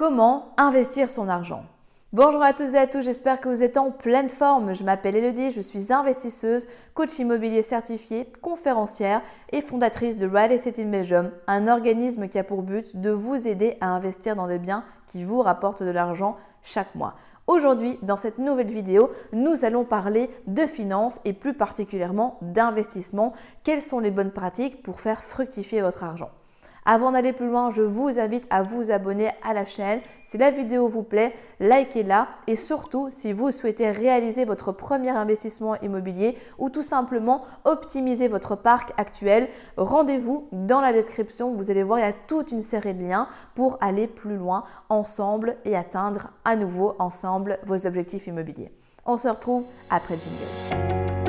Comment investir son argent Bonjour à tous et à tous, j'espère que vous êtes en pleine forme. Je m'appelle Elodie, je suis investisseuse, coach immobilier certifié, conférencière et fondatrice de Real Estate in Belgium, un organisme qui a pour but de vous aider à investir dans des biens qui vous rapportent de l'argent chaque mois. Aujourd'hui, dans cette nouvelle vidéo, nous allons parler de finances et plus particulièrement d'investissement. Quelles sont les bonnes pratiques pour faire fructifier votre argent? Avant d'aller plus loin, je vous invite à vous abonner à la chaîne. Si la vidéo vous plaît, likez-la et surtout si vous souhaitez réaliser votre premier investissement immobilier ou tout simplement optimiser votre parc actuel, rendez-vous dans la description. Vous allez voir, il y a toute une série de liens pour aller plus loin ensemble et atteindre à nouveau ensemble vos objectifs immobiliers. On se retrouve après le jingle.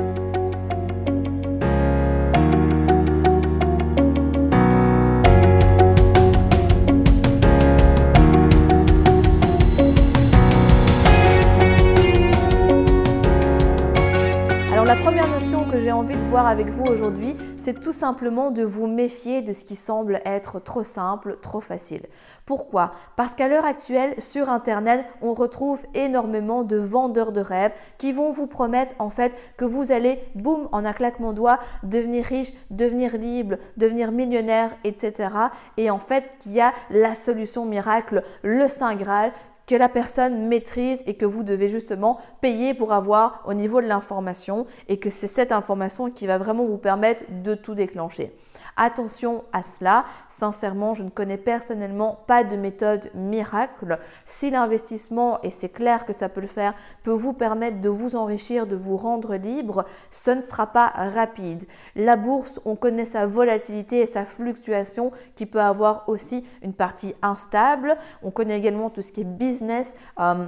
J'ai envie de voir avec vous aujourd'hui, c'est tout simplement de vous méfier de ce qui semble être trop simple, trop facile. Pourquoi? Parce qu'à l'heure actuelle, sur Internet, on retrouve énormément de vendeurs de rêves qui vont vous promettre en fait que vous allez, boum, en un claquement de doigts, devenir riche, devenir libre, devenir millionnaire, etc. Et en fait, qu'il y a la solution miracle, le Saint Graal que la personne maîtrise et que vous devez justement payer pour avoir au niveau de l'information et que c'est cette information qui va vraiment vous permettre de tout déclencher. Attention à cela. Sincèrement, je ne connais personnellement pas de méthode miracle. Si l'investissement, et c'est clair que ça peut le faire, peut vous permettre de vous enrichir, de vous rendre libre, ce ne sera pas rapide. La bourse, on connaît sa volatilité et sa fluctuation qui peut avoir aussi une partie instable. On connaît également tout ce qui est business. Euh,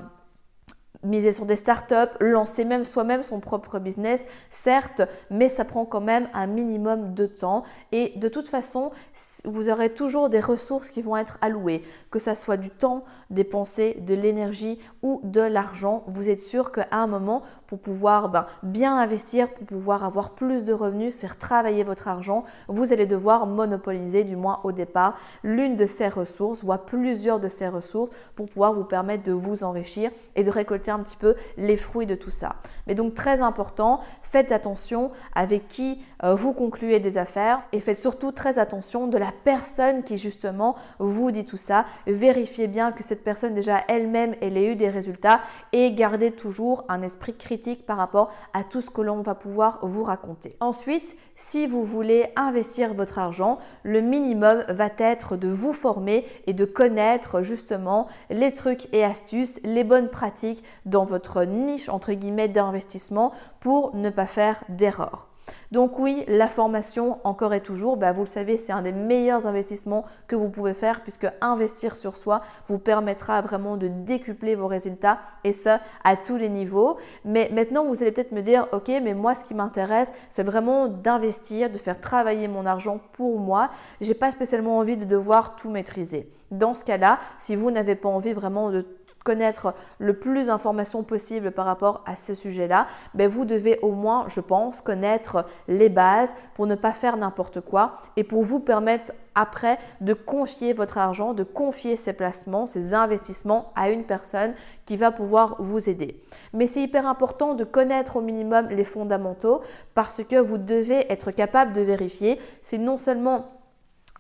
miser sur des startups, lancer même soi-même son propre business, certes, mais ça prend quand même un minimum de temps. Et de toute façon, vous aurez toujours des ressources qui vont être allouées, que ça soit du temps dépensé, de l'énergie ou de l'argent. Vous êtes sûr qu'à un moment, pour pouvoir ben, bien investir, pour pouvoir avoir plus de revenus, faire travailler votre argent, vous allez devoir monopoliser, du moins au départ, l'une de ces ressources, voire plusieurs de ces ressources pour pouvoir vous permettre de vous enrichir et de récolter un petit peu les fruits de tout ça. Mais donc très important, faites attention avec qui euh, vous concluez des affaires et faites surtout très attention de la personne qui justement vous dit tout ça. Vérifiez bien que cette personne déjà elle-même elle ait eu des résultats et gardez toujours un esprit critique par rapport à tout ce que l'on va pouvoir vous raconter. Ensuite, si vous voulez investir votre argent, le minimum va être de vous former et de connaître justement les trucs et astuces, les bonnes pratiques dans votre niche entre guillemets d'investissement pour ne pas faire d'erreur. Donc oui, la formation, encore et toujours, bah, vous le savez, c'est un des meilleurs investissements que vous pouvez faire puisque investir sur soi vous permettra vraiment de décupler vos résultats et ça à tous les niveaux. Mais maintenant, vous allez peut-être me dire, ok, mais moi, ce qui m'intéresse, c'est vraiment d'investir, de faire travailler mon argent pour moi. J'ai pas spécialement envie de devoir tout maîtriser. Dans ce cas-là, si vous n'avez pas envie vraiment de connaître le plus d'informations possible par rapport à ce sujet-là, ben vous devez au moins, je pense, connaître les bases pour ne pas faire n'importe quoi et pour vous permettre après de confier votre argent, de confier ses placements, ses investissements à une personne qui va pouvoir vous aider. Mais c'est hyper important de connaître au minimum les fondamentaux parce que vous devez être capable de vérifier si non seulement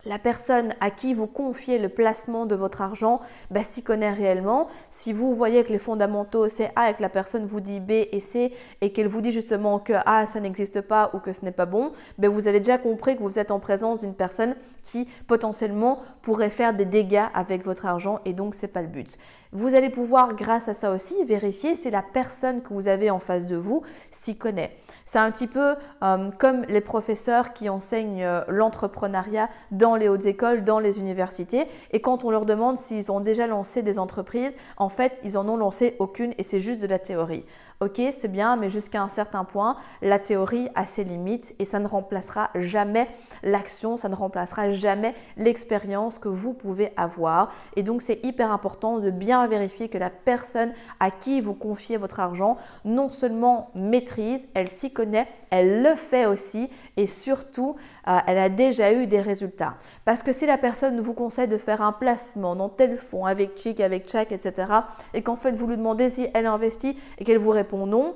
la personne à qui vous confiez le placement de votre argent bah, s'y connaît réellement. Si vous voyez que les fondamentaux c'est A et que la personne vous dit B et C et qu'elle vous dit justement que A ça n'existe pas ou que ce n'est pas bon, bah, vous avez déjà compris que vous êtes en présence d'une personne qui potentiellement pourrait faire des dégâts avec votre argent et donc c'est pas le but. Vous allez pouvoir grâce à ça aussi vérifier si la personne que vous avez en face de vous s'y connaît. C'est un petit peu euh, comme les professeurs qui enseignent euh, l'entrepreneuriat dans les hautes écoles, dans les universités et quand on leur demande s'ils ont déjà lancé des entreprises, en fait, ils en ont lancé aucune et c'est juste de la théorie. Ok, c'est bien, mais jusqu'à un certain point, la théorie a ses limites et ça ne remplacera jamais l'action, ça ne remplacera jamais l'expérience que vous pouvez avoir. Et donc, c'est hyper important de bien vérifier que la personne à qui vous confiez votre argent, non seulement maîtrise, elle s'y connaît, elle le fait aussi et surtout, euh, elle a déjà eu des résultats. Parce que si la personne vous conseille de faire un placement dans tel fonds avec Chic, avec Check, etc., et qu'en fait vous lui demandez si elle investit et qu'elle vous répond non,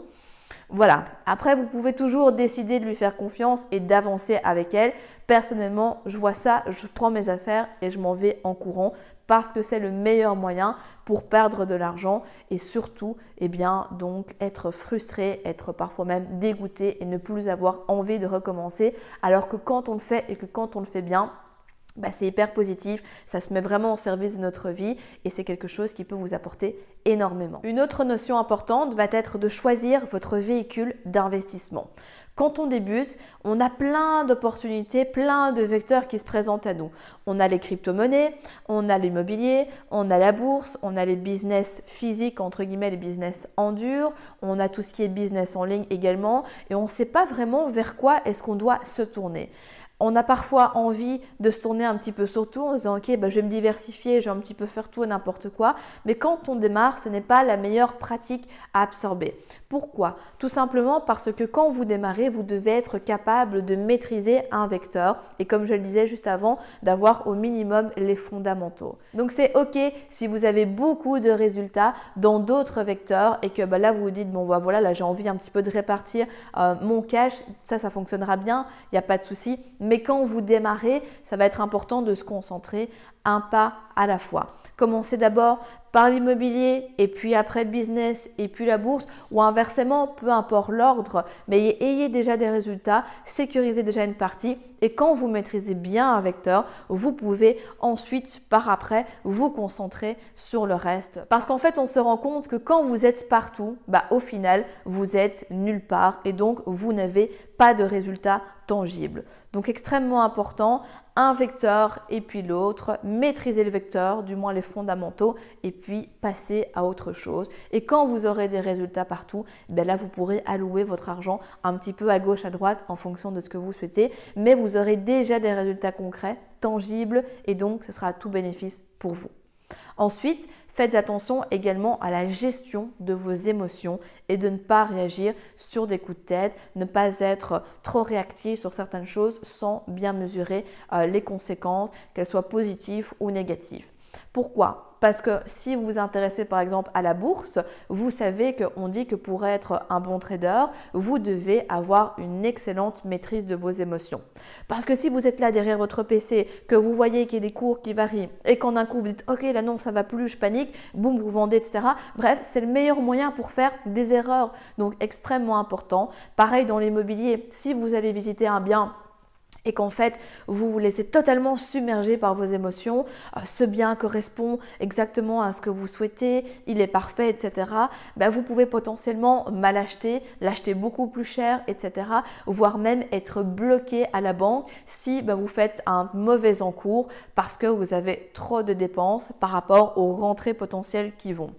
voilà. Après, vous pouvez toujours décider de lui faire confiance et d'avancer avec elle. Personnellement, je vois ça, je prends mes affaires et je m'en vais en courant parce que c'est le meilleur moyen pour perdre de l'argent et surtout, eh bien, donc être frustré, être parfois même dégoûté et ne plus avoir envie de recommencer. Alors que quand on le fait et que quand on le fait bien, bah, c'est hyper positif, ça se met vraiment au service de notre vie et c'est quelque chose qui peut vous apporter énormément. Une autre notion importante va être de choisir votre véhicule d'investissement. Quand on débute, on a plein d'opportunités, plein de vecteurs qui se présentent à nous. On a les crypto-monnaies, on a l'immobilier, on a la bourse, on a les business physiques, entre guillemets, les business en dur, on a tout ce qui est business en ligne également, et on ne sait pas vraiment vers quoi est-ce qu'on doit se tourner on a parfois envie de se tourner un petit peu sur tout en se disant ok bah, je vais me diversifier, je vais un petit peu faire tout et n'importe quoi. Mais quand on démarre, ce n'est pas la meilleure pratique à absorber. Pourquoi? Tout simplement parce que quand vous démarrez, vous devez être capable de maîtriser un vecteur et comme je le disais juste avant, d'avoir au minimum les fondamentaux. Donc c'est ok si vous avez beaucoup de résultats dans d'autres vecteurs et que bah, là vous vous dites bon bah voilà là j'ai envie un petit peu de répartir euh, mon cash, ça ça fonctionnera bien, il n'y a pas de souci quand vous démarrez, ça va être important de se concentrer un pas à la fois. Commencez d'abord par l'immobilier et puis après le business et puis la bourse ou inversement, peu importe l'ordre, mais ayez déjà des résultats, sécurisez déjà une partie et quand vous maîtrisez bien un vecteur, vous pouvez ensuite par après vous concentrer sur le reste. Parce qu'en fait, on se rend compte que quand vous êtes partout, bah, au final, vous êtes nulle part et donc vous n'avez pas de résultats tangibles. Donc extrêmement important, un vecteur et puis l'autre, maîtriser le vecteur, du moins les fondamentaux, et puis passer à autre chose. Et quand vous aurez des résultats partout, ben là vous pourrez allouer votre argent un petit peu à gauche, à droite en fonction de ce que vous souhaitez, mais vous aurez déjà des résultats concrets, tangibles, et donc ce sera tout bénéfice pour vous. Ensuite, faites attention également à la gestion de vos émotions et de ne pas réagir sur des coups de tête, ne pas être trop réactif sur certaines choses sans bien mesurer euh, les conséquences, qu'elles soient positives ou négatives. Pourquoi? Parce que si vous vous intéressez par exemple à la bourse, vous savez qu'on dit que pour être un bon trader, vous devez avoir une excellente maîtrise de vos émotions. Parce que si vous êtes là derrière votre PC, que vous voyez qu'il y a des cours qui varient et qu'en un coup vous dites ok là non ça va plus, je panique, boum vous vendez etc. Bref, c'est le meilleur moyen pour faire des erreurs. Donc extrêmement important. Pareil dans l'immobilier, si vous allez visiter un bien et qu'en fait vous vous laissez totalement submerger par vos émotions, euh, ce bien correspond exactement à ce que vous souhaitez, il est parfait, etc., ben vous pouvez potentiellement mal acheter, l'acheter beaucoup plus cher, etc., voire même être bloqué à la banque si ben, vous faites un mauvais encours parce que vous avez trop de dépenses par rapport aux rentrées potentielles qui vont.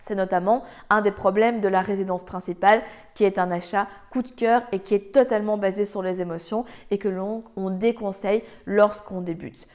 C'est notamment un des problèmes de la résidence principale qui est un achat coup de cœur et qui est totalement basé sur les émotions et que l'on déconseille lorsqu'on débute.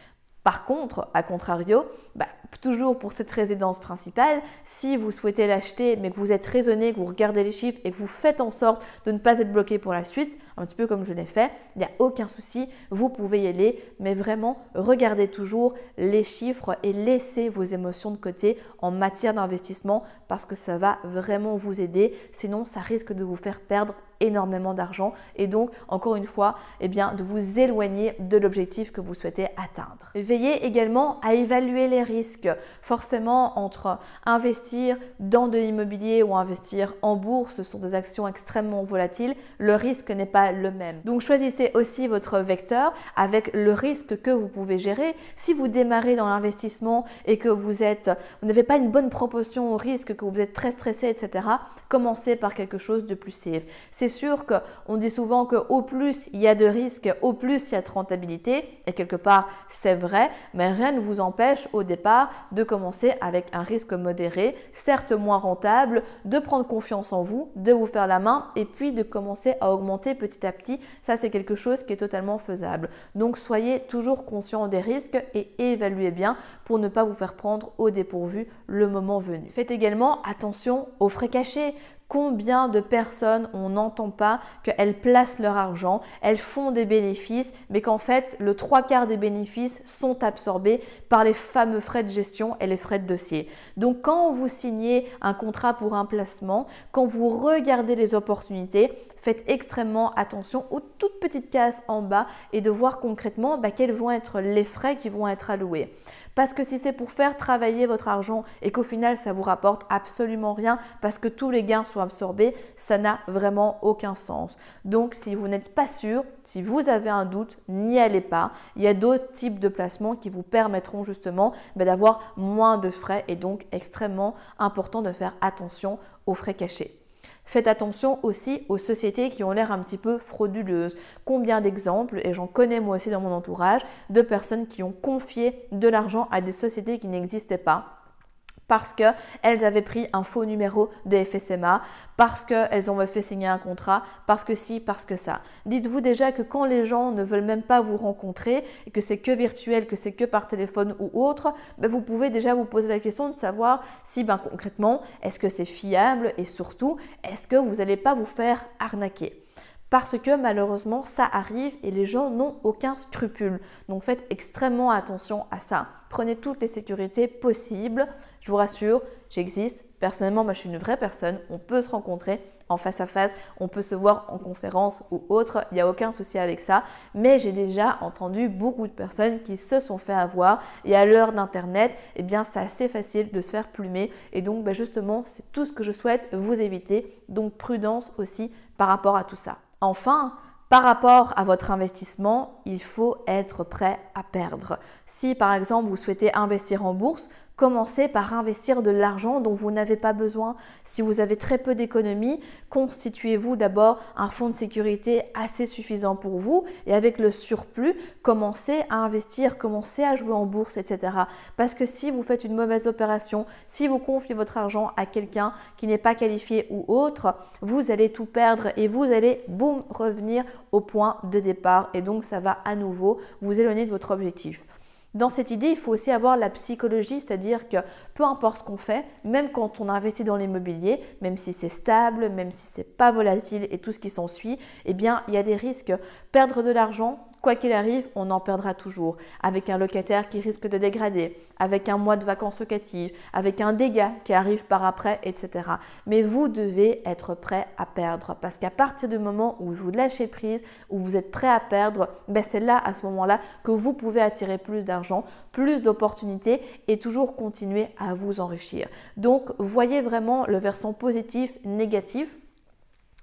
Par contre, à contrario, bah, toujours pour cette résidence principale, si vous souhaitez l'acheter mais que vous êtes raisonné, que vous regardez les chiffres et que vous faites en sorte de ne pas être bloqué pour la suite, un petit peu comme je l'ai fait, il n'y a aucun souci, vous pouvez y aller, mais vraiment regardez toujours les chiffres et laissez vos émotions de côté en matière d'investissement parce que ça va vraiment vous aider, sinon ça risque de vous faire perdre énormément d'argent et donc encore une fois eh bien, de vous éloigner de l'objectif que vous souhaitez atteindre. Veillez également à évaluer les risques. Forcément entre investir dans de l'immobilier ou investir en bourse, ce sont des actions extrêmement volatiles, le risque n'est pas le même. Donc choisissez aussi votre vecteur avec le risque que vous pouvez gérer. Si vous démarrez dans l'investissement et que vous êtes vous n'avez pas une bonne proportion au risque, que vous êtes très stressé, etc., commencez par quelque chose de plus safe. Sûr qu'on dit souvent qu'au plus il y a de risques, au plus il y a de rentabilité, et quelque part c'est vrai, mais rien ne vous empêche au départ de commencer avec un risque modéré, certes moins rentable, de prendre confiance en vous, de vous faire la main, et puis de commencer à augmenter petit à petit, ça c'est quelque chose qui est totalement faisable. Donc soyez toujours conscient des risques et évaluez bien pour ne pas vous faire prendre au dépourvu le moment venu. Faites également attention aux frais cachés. Combien de personnes on n'entend pas qu'elles placent leur argent, elles font des bénéfices, mais qu'en fait le trois quarts des bénéfices sont absorbés par les fameux frais de gestion et les frais de dossier. Donc quand vous signez un contrat pour un placement, quand vous regardez les opportunités, faites extrêmement attention aux toutes petites cases en bas et de voir concrètement bah, quels vont être les frais qui vont être alloués. Parce que si c'est pour faire travailler votre argent et qu'au final ça vous rapporte absolument rien parce que tous les gains sont absorbés, ça n'a vraiment aucun sens. Donc si vous n'êtes pas sûr, si vous avez un doute, n'y allez pas. Il y a d'autres types de placements qui vous permettront justement bah, d'avoir moins de frais et donc extrêmement important de faire attention aux frais cachés. Faites attention aussi aux sociétés qui ont l'air un petit peu frauduleuses. Combien d'exemples, et j'en connais moi aussi dans mon entourage, de personnes qui ont confié de l'argent à des sociétés qui n'existaient pas parce qu'elles avaient pris un faux numéro de FSMA, parce qu'elles ont fait signer un contrat, parce que si, parce que ça. Dites-vous déjà que quand les gens ne veulent même pas vous rencontrer et que c'est que virtuel, que c'est que par téléphone ou autre, ben vous pouvez déjà vous poser la question de savoir si ben, concrètement, est-ce que c'est fiable et surtout, est-ce que vous n'allez pas vous faire arnaquer parce que malheureusement ça arrive et les gens n'ont aucun scrupule. Donc faites extrêmement attention à ça. Prenez toutes les sécurités possibles. Je vous rassure, j'existe. Personnellement, moi je suis une vraie personne. On peut se rencontrer en face à face, on peut se voir en conférence ou autre, il n'y a aucun souci avec ça. Mais j'ai déjà entendu beaucoup de personnes qui se sont fait avoir et à l'heure d'Internet, eh bien c'est assez facile de se faire plumer. Et donc ben, justement, c'est tout ce que je souhaite vous éviter. Donc prudence aussi par rapport à tout ça. Enfin, par rapport à votre investissement, il faut être prêt à perdre. Si par exemple vous souhaitez investir en bourse, Commencez par investir de l'argent dont vous n'avez pas besoin. Si vous avez très peu d'économies, constituez-vous d'abord un fonds de sécurité assez suffisant pour vous et avec le surplus, commencez à investir, commencez à jouer en bourse, etc. Parce que si vous faites une mauvaise opération, si vous confiez votre argent à quelqu'un qui n'est pas qualifié ou autre, vous allez tout perdre et vous allez, boum, revenir au point de départ et donc ça va à nouveau vous éloigner de votre objectif. Dans cette idée, il faut aussi avoir la psychologie, c'est-à-dire que peu importe ce qu'on fait, même quand on investit dans l'immobilier, même si c'est stable, même si c'est pas volatile et tout ce qui s'ensuit, eh bien, il y a des risques. Perdre de l'argent, Quoi qu'il arrive, on en perdra toujours. Avec un locataire qui risque de dégrader, avec un mois de vacances locatives, avec un dégât qui arrive par après, etc. Mais vous devez être prêt à perdre parce qu'à partir du moment où vous lâchez prise, où vous êtes prêt à perdre, ben c'est là, à ce moment-là, que vous pouvez attirer plus d'argent, plus d'opportunités et toujours continuer à vous enrichir. Donc, voyez vraiment le versant positif, négatif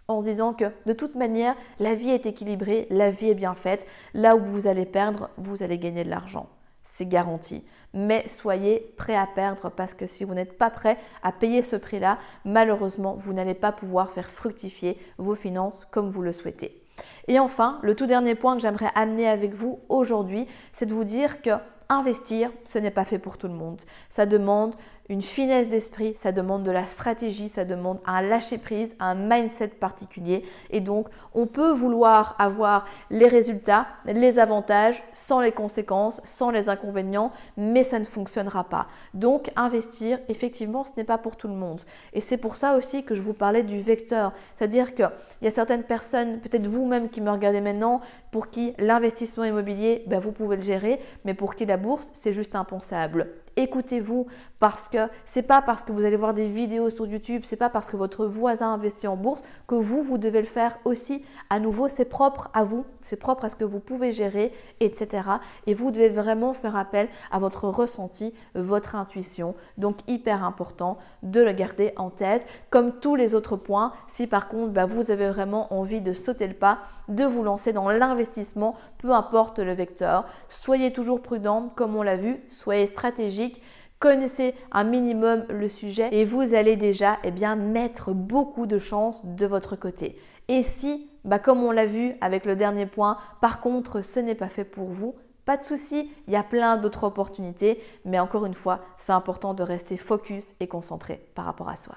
en se disant que de toute manière, la vie est équilibrée, la vie est bien faite. Là où vous allez perdre, vous allez gagner de l'argent. C'est garanti. Mais soyez prêt à perdre parce que si vous n'êtes pas prêt à payer ce prix-là, malheureusement, vous n'allez pas pouvoir faire fructifier vos finances comme vous le souhaitez. Et enfin, le tout dernier point que j'aimerais amener avec vous aujourd'hui, c'est de vous dire que investir, ce n'est pas fait pour tout le monde. Ça demande une finesse d'esprit, ça demande de la stratégie, ça demande un lâcher-prise, un mindset particulier. Et donc, on peut vouloir avoir les résultats, les avantages, sans les conséquences, sans les inconvénients, mais ça ne fonctionnera pas. Donc, investir, effectivement, ce n'est pas pour tout le monde. Et c'est pour ça aussi que je vous parlais du vecteur. C'est-à-dire qu'il y a certaines personnes, peut-être vous-même qui me regardez maintenant, pour qui l'investissement immobilier, ben, vous pouvez le gérer, mais pour qui la bourse, c'est juste impensable écoutez-vous parce que c'est pas parce que vous allez voir des vidéos sur YouTube, c'est pas parce que votre voisin investit en bourse que vous vous devez le faire aussi. À nouveau, c'est propre à vous, c'est propre à ce que vous pouvez gérer, etc. Et vous devez vraiment faire appel à votre ressenti, votre intuition. Donc hyper important de le garder en tête. Comme tous les autres points, si par contre bah, vous avez vraiment envie de sauter le pas, de vous lancer dans l'investissement, peu importe le vecteur, soyez toujours prudent, comme on l'a vu, soyez stratégique connaissez un minimum le sujet et vous allez déjà eh bien, mettre beaucoup de chance de votre côté. Et si, bah, comme on l'a vu avec le dernier point, par contre ce n'est pas fait pour vous, pas de souci, il y a plein d'autres opportunités, mais encore une fois, c'est important de rester focus et concentré par rapport à soi.